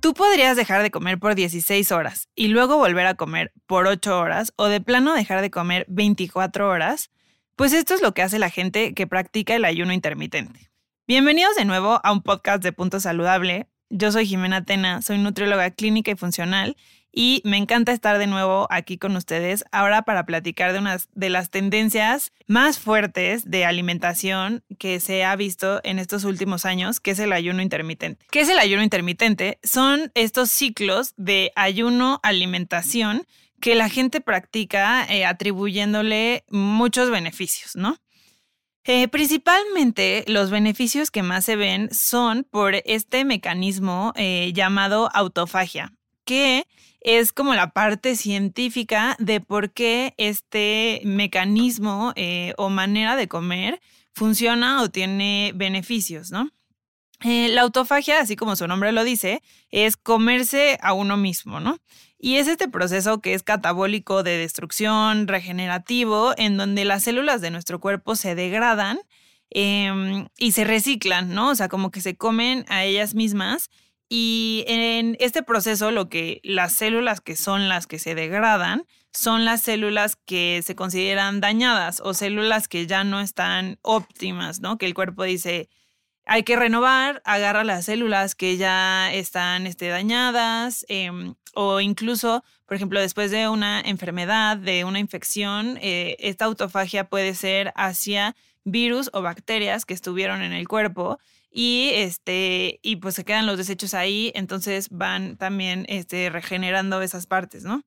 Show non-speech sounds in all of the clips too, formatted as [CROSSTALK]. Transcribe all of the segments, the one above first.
Tú podrías dejar de comer por 16 horas y luego volver a comer por 8 horas o de plano dejar de comer 24 horas. Pues esto es lo que hace la gente que practica el ayuno intermitente. Bienvenidos de nuevo a un podcast de Punto Saludable. Yo soy Jimena Tena, soy nutrióloga clínica y funcional y me encanta estar de nuevo aquí con ustedes ahora para platicar de unas de las tendencias más fuertes de alimentación que se ha visto en estos últimos años, que es el ayuno intermitente. ¿Qué es el ayuno intermitente? Son estos ciclos de ayuno-alimentación que la gente practica eh, atribuyéndole muchos beneficios, ¿no? Eh, principalmente los beneficios que más se ven son por este mecanismo eh, llamado autofagia, que es como la parte científica de por qué este mecanismo eh, o manera de comer funciona o tiene beneficios, ¿no? Eh, la autofagia, así como su nombre lo dice, es comerse a uno mismo, ¿no? Y es este proceso que es catabólico de destrucción, regenerativo, en donde las células de nuestro cuerpo se degradan em, y se reciclan, ¿no? O sea, como que se comen a ellas mismas y en este proceso, lo que las células que son las que se degradan son las células que se consideran dañadas o células que ya no están óptimas, ¿no? Que el cuerpo dice, hay que renovar, agarra las células que ya están este, dañadas em, o incluso, por ejemplo, después de una enfermedad, de una infección, eh, esta autofagia puede ser hacia virus o bacterias que estuvieron en el cuerpo y este y pues se quedan los desechos ahí, entonces van también este, regenerando esas partes, ¿no?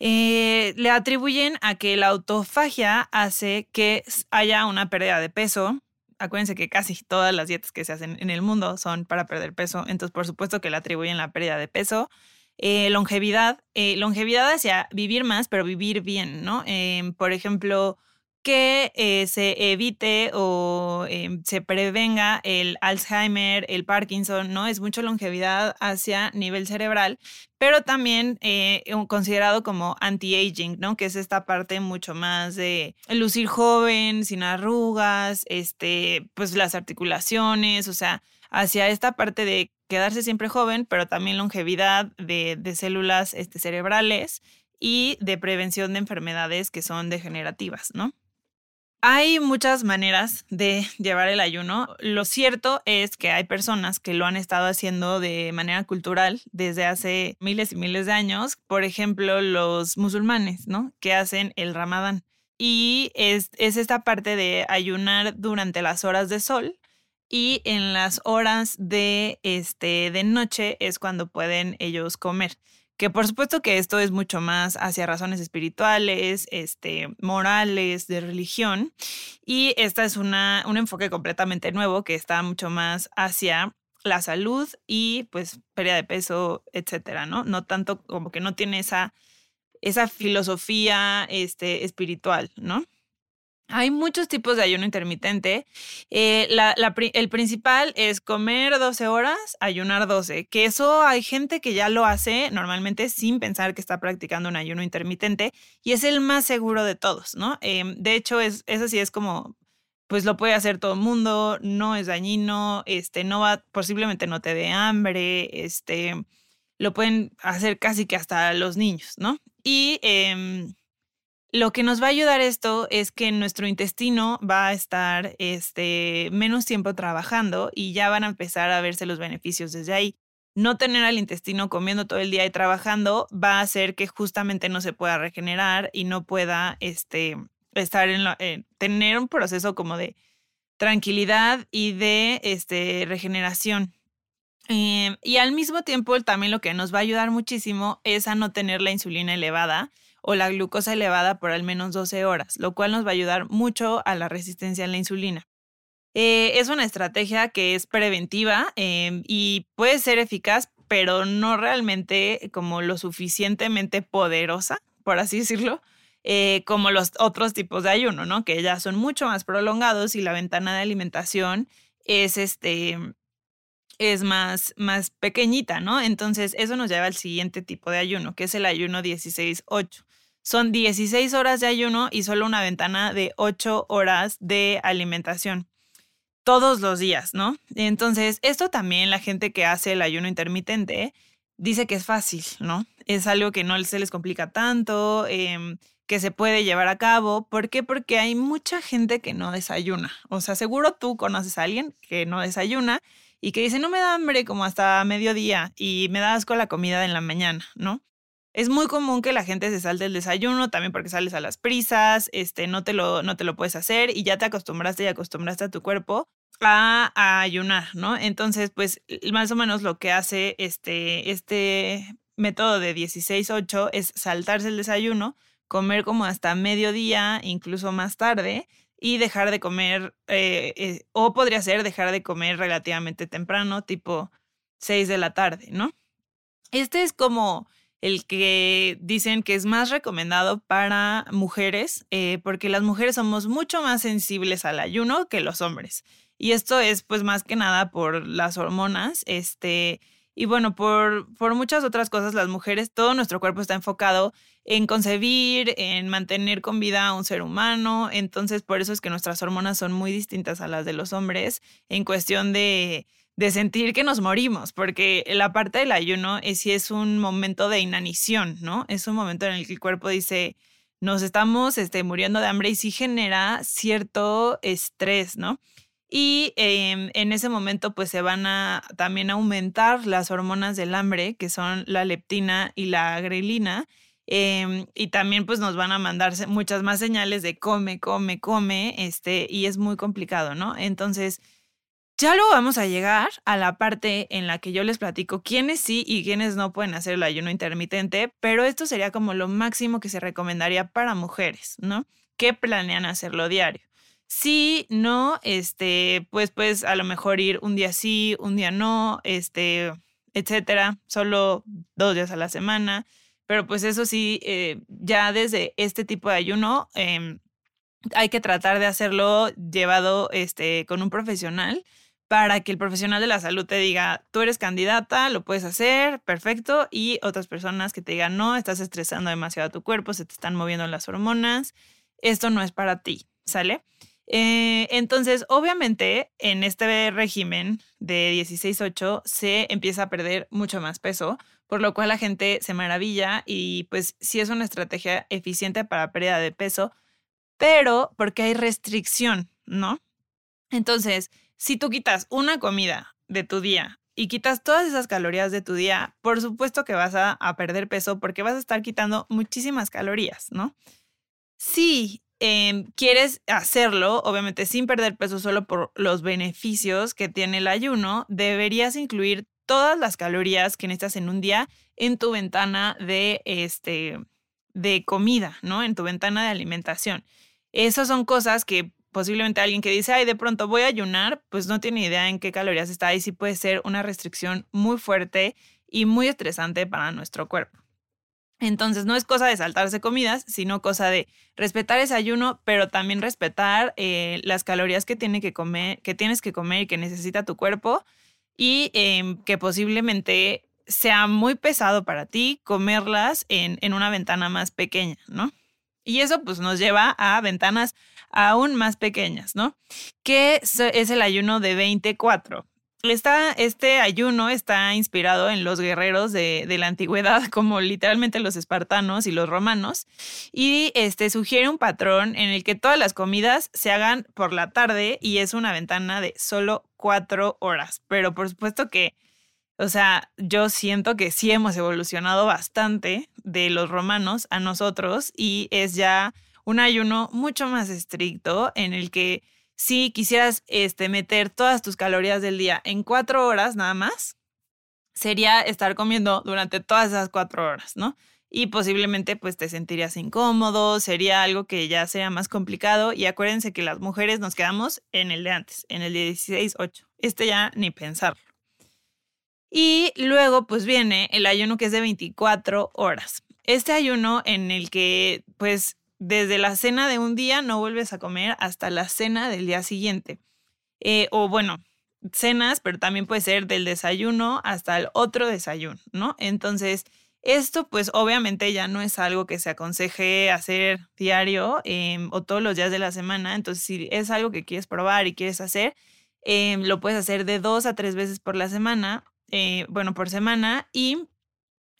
Eh, le atribuyen a que la autofagia hace que haya una pérdida de peso. Acuérdense que casi todas las dietas que se hacen en el mundo son para perder peso, entonces por supuesto que le atribuyen la pérdida de peso. Eh, longevidad, eh, longevidad hacia vivir más, pero vivir bien, ¿no? Em, por ejemplo, que eh, se evite o em, se prevenga el Alzheimer, el Parkinson, ¿no? Es mucha longevidad hacia nivel cerebral, pero también eh, considerado como anti-aging, ¿no? Que es esta parte mucho más de lucir joven, sin arrugas, este, pues las articulaciones, o sea, hacia esta parte de quedarse siempre joven, pero también longevidad de, de células este, cerebrales y de prevención de enfermedades que son degenerativas, ¿no? Hay muchas maneras de llevar el ayuno. Lo cierto es que hay personas que lo han estado haciendo de manera cultural desde hace miles y miles de años. Por ejemplo, los musulmanes, ¿no? Que hacen el ramadán. Y es, es esta parte de ayunar durante las horas de sol y en las horas de, este, de noche es cuando pueden ellos comer que por supuesto que esto es mucho más hacia razones espirituales, este, morales, de religión, y esta es una, un enfoque completamente nuevo que está mucho más hacia la salud y pues pérdida de peso, etcétera, ¿no? No tanto como que no tiene esa, esa filosofía este, espiritual, ¿no? Hay muchos tipos de ayuno intermitente. Eh, el principal es comer 12 horas, ayunar 12, que eso hay gente que ya lo hace normalmente sin pensar que está practicando un ayuno intermitente y es el más seguro de todos, ¿no? Em, de hecho, es, eso sí es como, pues lo puede hacer todo el mundo, no es dañino, este, no va, posiblemente no te dé hambre, este, lo pueden hacer casi que hasta los niños, ¿no? Y... Em, lo que nos va a ayudar esto es que nuestro intestino va a estar este, menos tiempo trabajando y ya van a empezar a verse los beneficios desde ahí. No tener al intestino comiendo todo el día y trabajando va a hacer que justamente no se pueda regenerar y no pueda este, estar en eh, tener un proceso como de tranquilidad y de este, regeneración. Em, y al mismo tiempo también lo que nos va a ayudar muchísimo es a no tener la insulina elevada o la glucosa elevada por al menos 12 horas, lo cual nos va a ayudar mucho a la resistencia a la insulina. Eh, es una estrategia que es preventiva em, y puede ser eficaz, pero no realmente como lo suficientemente poderosa, por así decirlo, eh, como los otros tipos de ayuno, ¿no? Que ya son mucho más prolongados y la ventana de alimentación es este es más, más pequeñita, ¿no? Entonces, eso nos lleva al siguiente tipo de ayuno, que es el ayuno 16-8. Son 16 horas de ayuno y solo una ventana de 8 horas de alimentación. Todos los días, ¿no? Entonces, esto también la gente que hace el ayuno intermitente dice que es fácil, ¿no? Es algo que no se les complica tanto, em, que se puede llevar a cabo. ¿Por qué? Porque hay mucha gente que no desayuna. O sea, seguro tú conoces a alguien que no desayuna y que dice, no me da hambre como hasta mediodía y me da asco la comida en la mañana, ¿no? Es muy común que la gente se salte el desayuno, también porque sales a las prisas, este, no te lo, no te lo puedes hacer y ya te acostumbraste y acostumbraste a tu cuerpo a, ayunar, ¿no? Entonces, pues más o menos lo que hace este, este método de 16-8 es saltarse el desayuno, comer como hasta mediodía, incluso más tarde, y dejar de comer, eh, eh, o podría ser dejar de comer relativamente temprano, tipo 6 de la tarde, ¿no? Este es como el que dicen que es más recomendado para mujeres, eh, porque las mujeres somos mucho más sensibles al ayuno que los hombres. Y esto es pues más que nada por las hormonas, este, y bueno, por, por muchas otras cosas, las mujeres, todo nuestro cuerpo está enfocado en concebir, en mantener con vida a un ser humano, entonces por eso es que nuestras hormonas son muy distintas a las de los hombres en cuestión de de sentir que nos morimos, porque la parte del ayuno es si es un momento de inanición, ¿no? Es un momento en el que el cuerpo dice, nos estamos este, muriendo de hambre y sí genera cierto estrés, ¿no? Y em, en ese momento pues se van a también aumentar las hormonas del hambre, que son la leptina y la grelina, em, y también pues nos van a mandar muchas más señales de come, come, come, este, y es muy complicado, ¿no? Entonces, ya luego vamos a llegar a la parte en la que yo les platico quiénes sí y quiénes no pueden hacer el ayuno intermitente, pero esto sería como lo máximo que se recomendaría para mujeres, ¿no? Que planean hacerlo diario. Si no, este, pues, pues a lo mejor ir un día sí, un día no, este, etcétera, solo dos días a la semana. Pero pues eso sí, eh, ya desde este tipo de ayuno em, hay que tratar de hacerlo llevado este, con un profesional para que el profesional de la salud te diga, tú eres candidata, lo puedes hacer, perfecto, y otras personas que te digan, no, estás estresando demasiado a tu cuerpo, se te están moviendo las hormonas, esto no es para ti, ¿sale? Eh, entonces, obviamente, en este régimen de 16-8 se empieza a perder mucho más peso, por lo cual la gente se maravilla y pues sí es una estrategia eficiente para pérdida de peso, pero porque hay restricción, ¿no? Entonces, si tú quitas una comida de tu día y quitas todas esas calorías de tu día, por supuesto que vas a, perder peso porque vas a estar quitando muchísimas calorías, ¿no? Si em, quieres hacerlo, obviamente sin perder peso solo por los beneficios que tiene el ayuno, deberías incluir todas las calorías que necesitas en un día en tu ventana de, este, de comida, ¿no? En tu ventana de alimentación. Esas son cosas que posiblemente alguien que dice, ay, de pronto voy a ayunar, pues no tiene idea en qué calorías está y sí puede ser una restricción muy fuerte y muy estresante para nuestro cuerpo. Entonces no es cosa de saltarse comidas, sino cosa de respetar ese ayuno, pero también respetar eh, las calorías que, tiene que, comer, que tienes que comer y que necesita tu cuerpo y em, que posiblemente sea muy pesado para ti comerlas en, en una ventana más pequeña, ¿no? Y eso pues nos lleva a ventanas aún más pequeñas, ¿no? Que es el ayuno de 24. este ayuno está inspirado en los guerreros de, la antigüedad, [LAUGHS] como literalmente los espartanos y los romanos, y este sugiere un patrón en el que todas las comidas se hagan por la tarde y es una ventana de solo cuatro horas. Pero por supuesto que o sea, yo siento que sí hemos evolucionado bastante de los romanos a nosotros y es ya un ayuno mucho más estricto en el que si quisieras este, meter todas tus calorías del día en cuatro horas nada más, sería estar comiendo durante todas esas cuatro horas, ¿no? Y posiblemente pues te sentirías incómodo, sería algo que ya sería más complicado y acuérdense que las mujeres nos quedamos en el de antes, en el de 16-8. Este ya ni pensarlo. Y luego pues viene el ayuno que es de 24 horas. Este ayuno en el que pues desde la cena de un día no vuelves a comer hasta la cena del día siguiente. Eh, o bueno, cenas, pero también puede ser del desayuno hasta el otro desayuno, ¿no? Entonces, esto pues obviamente ya no es algo que se aconseje hacer diario em, o todos los días de la semana. Entonces, si es algo que quieres probar y quieres hacer, em, lo puedes hacer de dos a tres veces por la semana, eh, bueno, por semana y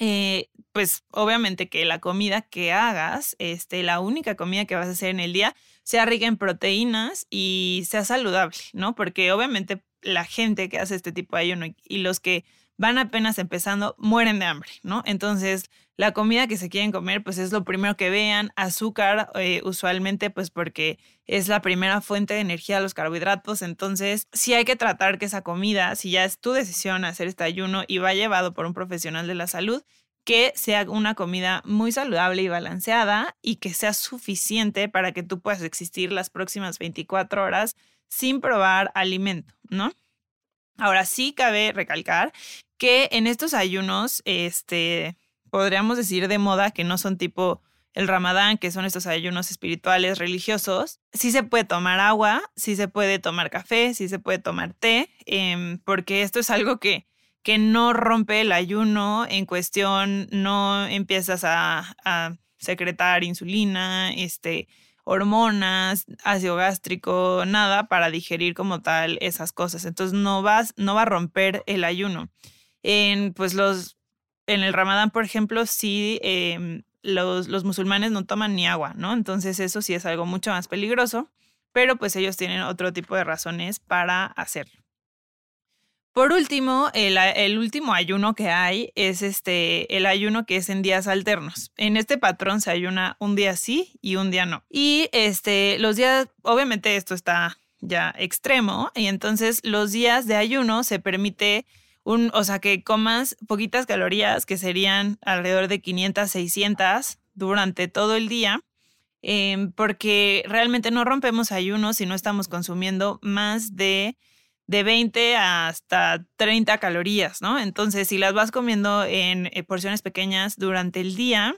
eh, pues obviamente que la comida que hagas, este, la única comida que vas a hacer en el día, sea rica en proteínas y sea saludable, ¿no? Porque obviamente la gente que hace este tipo de ayuno y los que van apenas empezando mueren de hambre, ¿no? Entonces, la comida que se quieren comer, pues es lo primero que vean. Azúcar, eh, usualmente, pues porque es la primera fuente de energía los carbohidratos. Entonces, sí hay que tratar que esa comida, si ya es tu decisión hacer este ayuno y va llevado por un profesional de la salud, que sea una comida muy saludable y balanceada y que sea suficiente para que tú puedas existir las próximas 24 horas sin probar alimento, ¿no? Ahora sí cabe recalcar que en estos ayunos, este, podríamos decir de moda que no son tipo el ramadán, que son estos ayunos espirituales religiosos, sí se puede tomar agua, sí se puede tomar café, sí se puede tomar té, em, porque esto es algo que que no rompe el ayuno en cuestión, no empiezas a, secretar insulina, este, hormonas, ácido gástrico, nada para digerir como tal esas cosas. Entonces no vas, no va a romper el ayuno. En pues los, en el Ramadán, por ejemplo, sí em, los, los musulmanes no toman ni agua, ¿no? Entonces eso sí es algo mucho más peligroso, pero pues ellos tienen otro tipo de razones para hacerlo. Por último, el, último ayuno que hay es este, el ayuno que es en días alternos. En este patrón se ayuna un día sí y un día no. Y este, los días, obviamente esto está ya extremo, y entonces los días de ayuno se permite un, o sea, que comas poquitas calorías, que serían alrededor de 500, 600 durante todo el día. Em, porque realmente no rompemos ayuno si no estamos consumiendo más de de 20 hasta 30 calorías, ¿no? Entonces, si las vas comiendo en eh, porciones pequeñas durante el día,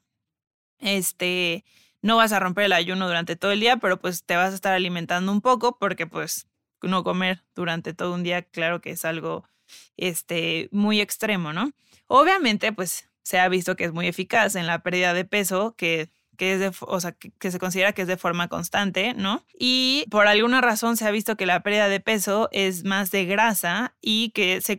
este, no vas a romper el ayuno durante todo el día, pero pues te vas a estar alimentando un poco porque pues no comer durante todo un día, claro que es algo, este, muy extremo, ¿no? Obviamente, pues se ha visto que es muy eficaz en la pérdida de peso, que que es de, o sea, que, se considera que es de forma constante, ¿no? Y por alguna razón se ha visto que la pérdida de peso es más de grasa y que se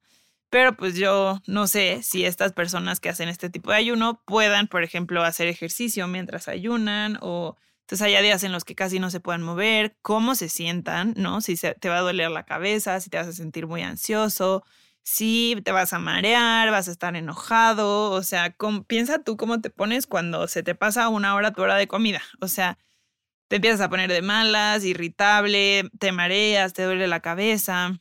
Pero pues yo no sé si estas personas que hacen este tipo de ayuno puedan, por ejemplo, hacer ejercicio mientras ayunan o entonces hay días en los que casi no se puedan mover, cómo se sientan, ¿no? Si te va a doler la cabeza, si te vas a sentir muy ansioso, sí, te vas a marear, vas a estar enojado, o sea, piensa tú cómo te pones cuando se te pasa una hora tu hora de comida, o sea, te empiezas a poner de malas, irritable, te mareas, te duele la cabeza.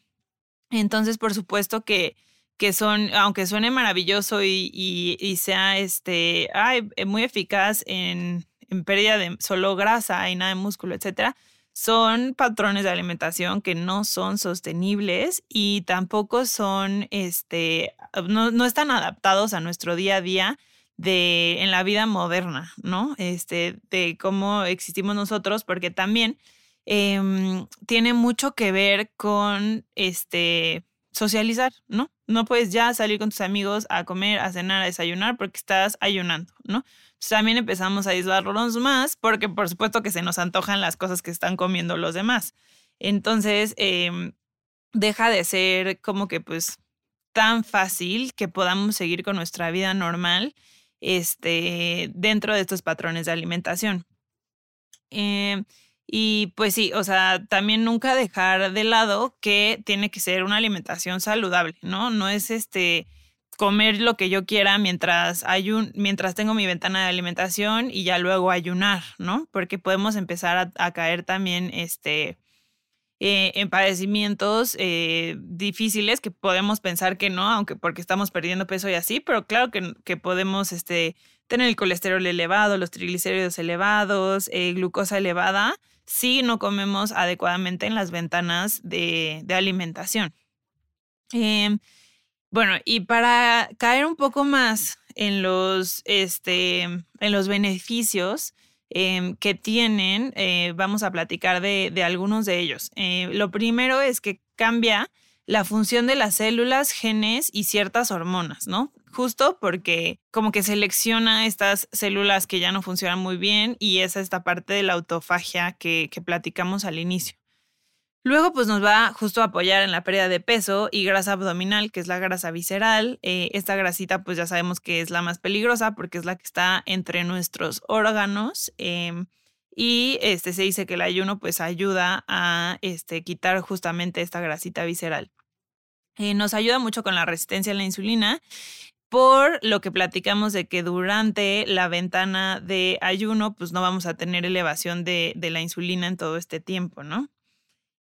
Entonces, por supuesto que, que son, aunque suene maravilloso y, y, sea este, ay, muy eficaz en, en pérdida de solo grasa y nada de músculo, etcétera, son patrones de alimentación que no son sostenibles y tampoco son, este, no, no están adaptados a nuestro día a día de, en la vida moderna, ¿no? Este, de cómo existimos nosotros, porque también em, tiene mucho que ver con, este, socializar, ¿no? No puedes ya salir con tus amigos a comer, a cenar, a desayunar porque estás ayunando, ¿no? también empezamos a aislarnos más porque por supuesto que se nos antojan las cosas que están comiendo los demás. Entonces, em, deja de ser como que pues tan fácil que podamos seguir con nuestra vida normal este, dentro de estos patrones de alimentación. Eh, y pues sí, o sea, también nunca dejar de lado que tiene que ser una alimentación saludable, ¿no? No es este comer lo que yo quiera mientras ayun mientras tengo mi ventana de alimentación y ya luego ayunar, ¿no? Porque podemos empezar a, caer también este eh, en padecimientos eh, difíciles que podemos pensar que no, aunque porque estamos perdiendo peso y así, pero claro que, que podemos este, tener el colesterol elevado, los triglicéridos elevados, eh, glucosa elevada, si no comemos adecuadamente en las ventanas de, alimentación. Em, bueno, y para caer un poco más en los, este, en los beneficios em, que tienen, eh, vamos a platicar de, de algunos de ellos. Eh, lo primero es que cambia la función de las células, genes y ciertas hormonas, ¿no? Justo porque como que selecciona estas células que ya no funcionan muy bien y es esta parte de la autofagia que, platicamos al inicio. Luego, pues nos va justo a apoyar en la pérdida de peso y grasa abdominal, que es la grasa visceral. Eh, esta grasita, pues ya sabemos que es la más peligrosa porque es la que está entre nuestros órganos. Em, y este, se dice que el ayuno, pues ayuda a este, quitar justamente esta grasita visceral. Eh, nos ayuda mucho con la resistencia a la insulina por lo que platicamos de que durante la ventana de ayuno, pues no vamos a tener elevación de, la insulina en todo este tiempo, ¿no?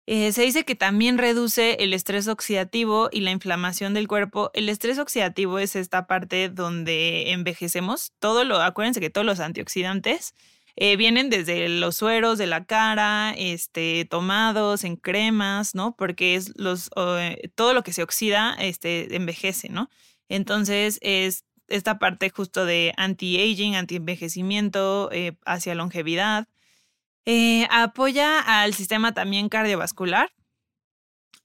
Eh, se dice que también reduce el estrés oxidativo y la inflamación del cuerpo. El estrés oxidativo es esta parte donde envejecemos. Todo lo, acuérdense que todos los antioxidantes eh, vienen desde los sueros de la cara, este, tomados en cremas, ¿no? Porque es los, eh, todo lo que se oxida este, envejece, ¿no? Entonces es esta parte justo de anti-aging, anti-envejecimiento eh, hacia longevidad. apoya al sistema también cardiovascular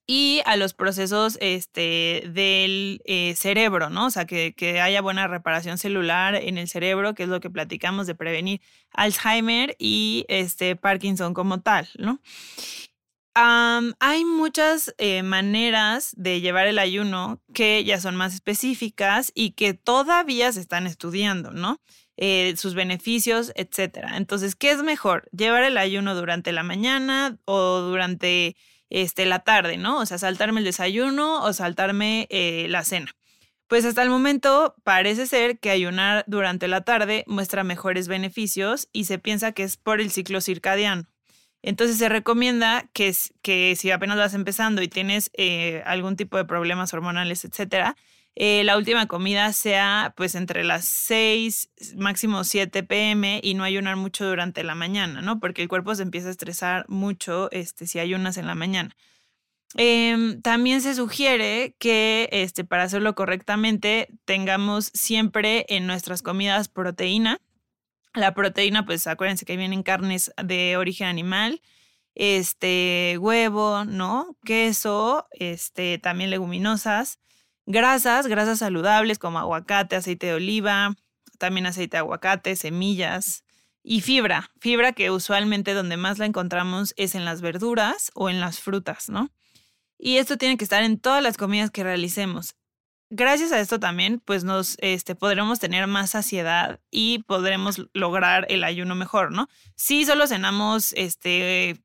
y a los procesos este, del eh, cerebro, ¿no? O sea, que, haya buena reparación celular en el cerebro, que es lo que platicamos de prevenir Alzheimer y este, Parkinson como tal, ¿no? hay muchas eh, maneras de llevar el ayuno que ya son más específicas y que todavía se están estudiando, ¿no? Eh, sus beneficios, etcétera. Entonces, ¿qué es mejor? ¿Llevar el ayuno durante la mañana o durante este, la tarde, ¿no? O sea, saltarme el desayuno o saltarme eh, la cena. Pues hasta el momento parece ser que ayunar durante la tarde muestra mejores beneficios y se piensa que es por el ciclo circadiano. Entonces se recomienda que, que si apenas vas empezando y tienes eh, algún tipo de problemas hormonales, etcétera, eh, la última comida sea pues entre las 6, máximo 7 pm y no ayunar mucho durante la mañana, ¿no? Porque el cuerpo se empieza a estresar mucho este, si ayunas en la mañana. Em, también se sugiere que este, para hacerlo correctamente tengamos siempre en nuestras comidas proteína. La proteína, pues acuérdense que vienen carnes de origen animal, este, huevo, ¿no? Queso, este, también leguminosas. Grasas, grasas saludables como aguacate, aceite de oliva, también aceite de aguacate, semillas y fibra. Fibra que usualmente donde más la encontramos es en las verduras o en las frutas, ¿no? Y esto tiene que estar en todas las comidas que realicemos. Gracias a esto también, pues nos este, podremos tener más saciedad y podremos lograr el ayuno mejor, ¿no? Si solo cenamos este,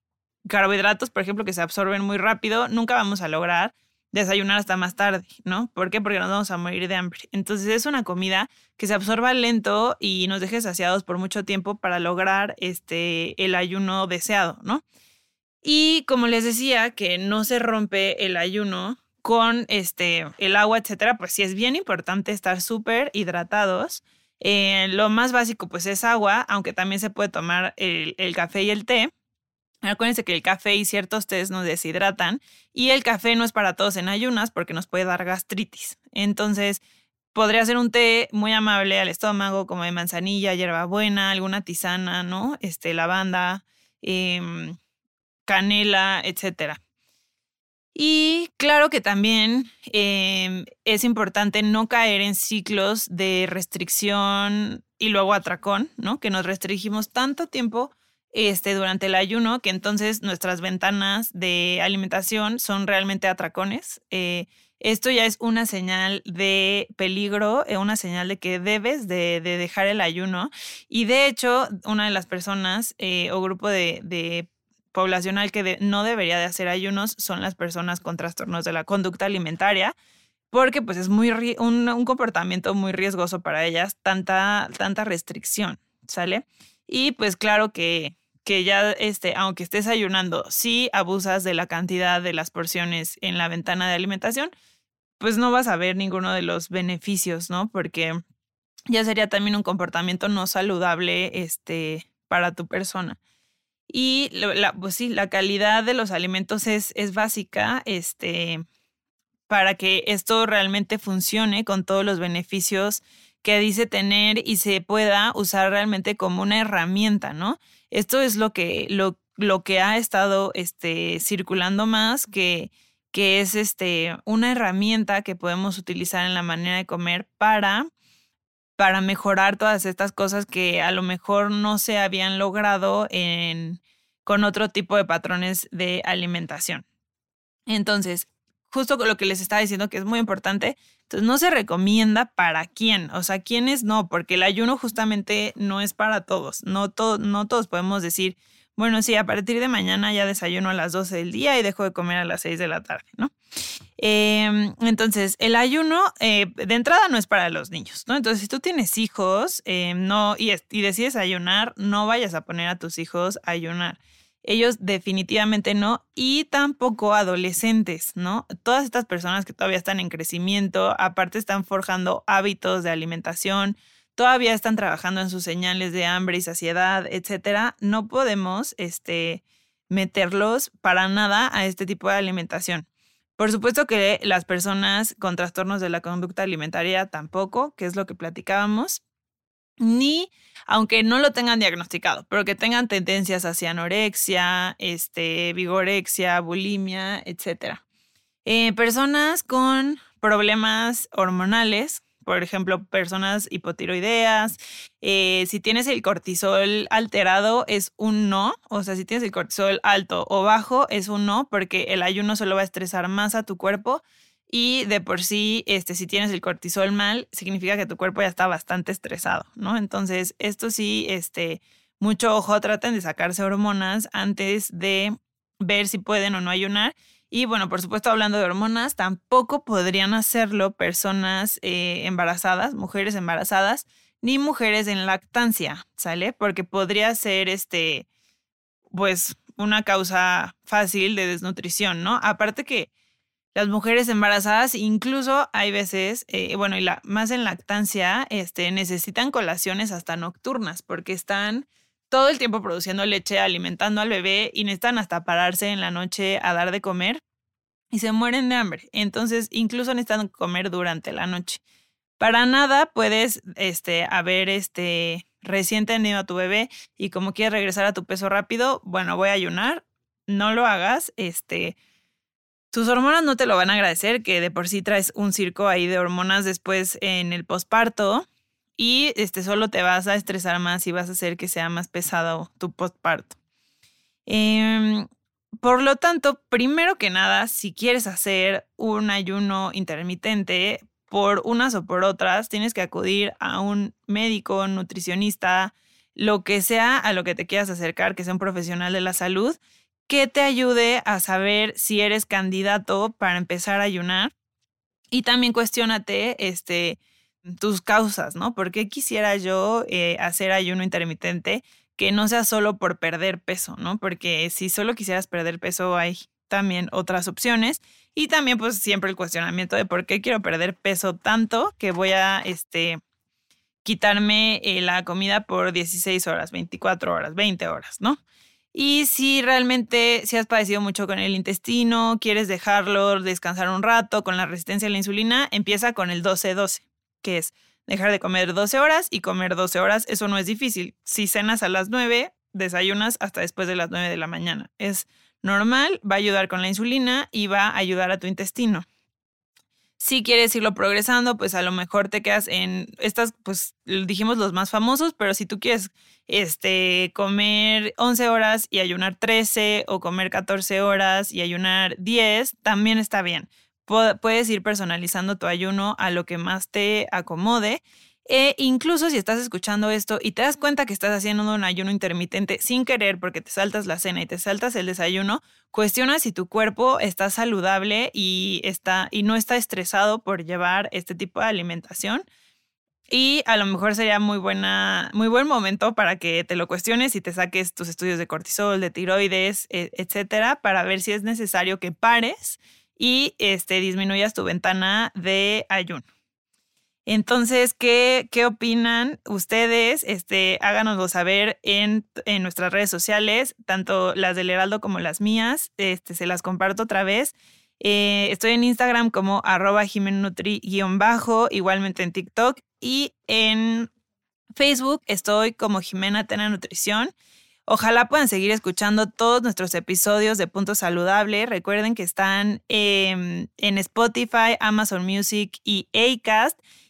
carbohidratos, por ejemplo, que se absorben muy rápido, nunca vamos a lograr desayunar hasta más tarde, ¿no? ¿Por qué? Porque nos vamos a morir de hambre. Entonces es una comida que se absorba lento y nos deje saciados por mucho tiempo para lograr este, el ayuno deseado, ¿no? Y como les decía, que no se rompe el ayuno con este, el agua, etcétera, pues sí es bien importante estar súper hidratados. Eh, lo más básico, pues es agua, aunque también se puede tomar el, el café y el té. Acuérdense que el café y ciertos tés nos deshidratan y el café no es para todos en ayunas porque nos puede dar gastritis. Entonces, podría ser un té muy amable al estómago, como de manzanilla, hierbabuena, alguna tisana, ¿no? Este, lavanda, em, canela, etcétera. Y claro que también em, es importante no caer en ciclos de restricción y luego atracón, ¿no? Que nos restringimos tanto tiempo este, durante el ayuno, que entonces nuestras ventanas de alimentación son realmente atracones. Eh, esto ya es una señal de peligro, eh, una señal de que debes de, dejar el ayuno. Y de hecho, una de las personas eh, o grupo de, poblacional que no debería de hacer ayunos son las personas con trastornos de la conducta alimentaria, porque pues es muy un, un comportamiento muy riesgoso para ellas, tanta, tanta restricción, ¿sale? Y pues claro que, que ya, este, aunque estés ayunando, si abusas de la cantidad de las porciones en la ventana de alimentación, pues no vas a ver ninguno de los beneficios, ¿no? Porque ya sería también un comportamiento no saludable este, para tu persona. Y la, pues sí, la calidad de los alimentos es, es básica este, para que esto realmente funcione con todos los beneficios que dice tener y se pueda usar realmente como una herramienta, ¿no? Esto es lo que, lo, lo que ha estado este, circulando más, que, que es este, una herramienta que podemos utilizar en la manera de comer para, para mejorar todas estas cosas que a lo mejor no se habían logrado en, con otro tipo de patrones de alimentación. Entonces, justo lo que les estaba diciendo que es muy importante. Entonces, no se recomienda para quién, o sea, quiénes no, porque el ayuno justamente no es para todos. No, no todos podemos decir, bueno, sí, a partir de mañana ya desayuno a las 12 del día y dejo de comer a las 6 de la tarde, ¿no? Em, entonces, el ayuno eh, de entrada no es para los niños, ¿no? Entonces, si tú tienes hijos em, no, y, y decides ayunar, no vayas a poner a tus hijos a ayunar. Ellos definitivamente no, y tampoco adolescentes, ¿no? Todas estas personas que todavía están en crecimiento, aparte están forjando hábitos de alimentación, todavía están trabajando en sus señales de hambre y saciedad, etcétera, no podemos este, meterlos para nada a este tipo de alimentación. Por supuesto que las personas con trastornos de la conducta alimentaria tampoco, que es lo que platicábamos, ni aunque no lo tengan diagnosticado, pero que tengan tendencias hacia anorexia, este, vigorexia, bulimia, etc. Eh, personas con problemas hormonales, por ejemplo, personas hipotiroideas, eh, si tienes el cortisol alterado es un no, o sea, si tienes el cortisol alto o bajo es un no, porque el ayuno solo va a estresar más a tu cuerpo y de por sí, este, si tienes el cortisol mal, significa que tu cuerpo ya está bastante estresado, ¿no? Entonces, esto sí, este, mucho ojo, traten de sacarse hormonas antes de ver si pueden o no ayunar. Y bueno, por supuesto, hablando de hormonas, tampoco podrían hacerlo personas eh, embarazadas, mujeres embarazadas, ni mujeres en lactancia, ¿sale? Porque podría ser, este, pues, una causa fácil de desnutrición, ¿no? Aparte que las mujeres embarazadas, incluso hay veces, eh, bueno, y la, más en lactancia, este, necesitan colaciones hasta nocturnas porque están todo el tiempo produciendo leche, alimentando al bebé y necesitan hasta pararse en la noche a dar de comer y se mueren de hambre. Entonces, incluso necesitan comer durante la noche. Para nada puedes este, haber este, recién tenido a tu bebé y como quieres regresar a tu peso rápido, bueno, voy a ayunar, no lo hagas, este, tus hormonas no te lo van a agradecer, que de por sí traes un circo ahí de hormonas después en el posparto y este solo te vas a estresar más y vas a hacer que sea más pesado tu postparto. Em, por lo tanto, primero que nada, si quieres hacer un ayuno intermitente, por unas o por otras, tienes que acudir a un médico, nutricionista, lo que sea a lo que te quieras acercar, que sea un profesional de la salud que te ayude a saber si eres candidato para empezar a ayunar. Y también cuestionate este, tus causas, ¿no? ¿Por qué quisiera yo eh, hacer ayuno intermitente que no sea solo por perder peso, ¿no? Porque si solo quisieras perder peso hay también otras opciones y también pues siempre el cuestionamiento de por qué quiero perder peso tanto que voy a este quitarme eh, la comida por 16 horas, 24 horas, 20 horas, ¿no? Y si realmente, si has padecido mucho con el intestino, quieres dejarlo descansar un rato con la resistencia a la insulina, empieza con el 12-12, que es dejar de comer 12 horas y comer 12 horas. Eso no es difícil. Si cenas a las 9, desayunas hasta después de las 9 de la mañana. Es normal, va a ayudar con la insulina y va a ayudar a tu intestino. Si quieres irlo progresando, pues a lo mejor te quedas en estas, pues dijimos los más famosos, pero si tú quieres este, comer 11 horas y ayunar 13 o comer 14 horas y ayunar 10, también está bien. puedes ir personalizando tu ayuno a lo que más te acomode. E incluso si estás escuchando esto y te das cuenta que estás haciendo un ayuno intermitente sin querer porque te saltas la cena y te saltas el desayuno, cuestiona si tu cuerpo está saludable y, está, y no está estresado por llevar este tipo de alimentación. Y a lo mejor sería muy buena, muy buen momento para que te lo cuestiones y te saques tus estudios de cortisol, de tiroides, e, etcétera, para ver si es necesario que pares y este, disminuyas tu ventana de ayuno. Entonces, ¿qué, ¿qué, opinan ustedes? Este, háganoslo saber en, en, nuestras redes sociales, tanto las del Heraldo como las mías. Este, se las comparto otra vez. Eh, estoy en Instagram como arroba bajo igualmente en TikTok y en Facebook estoy como Jimena Tena Nutrición. Ojalá puedan seguir escuchando todos nuestros episodios de Punto Saludable. Recuerden que están en Spotify, Amazon Music y Acast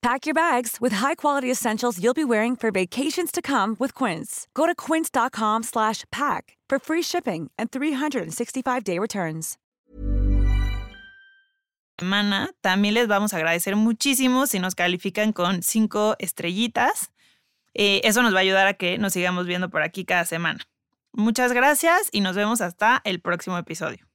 Pack your bags with high-quality essentials you'll be wearing for vacations to come with Quince. Go to quince.com slash pack for free shipping and 365-day returns. Semana, también les vamos a agradecer muchísimo si nos califican con cinco estrellitas. Eh, eso nos va a ayudar a que nos sigamos viendo por aquí cada semana. Muchas gracias y nos vemos hasta el próximo episodio.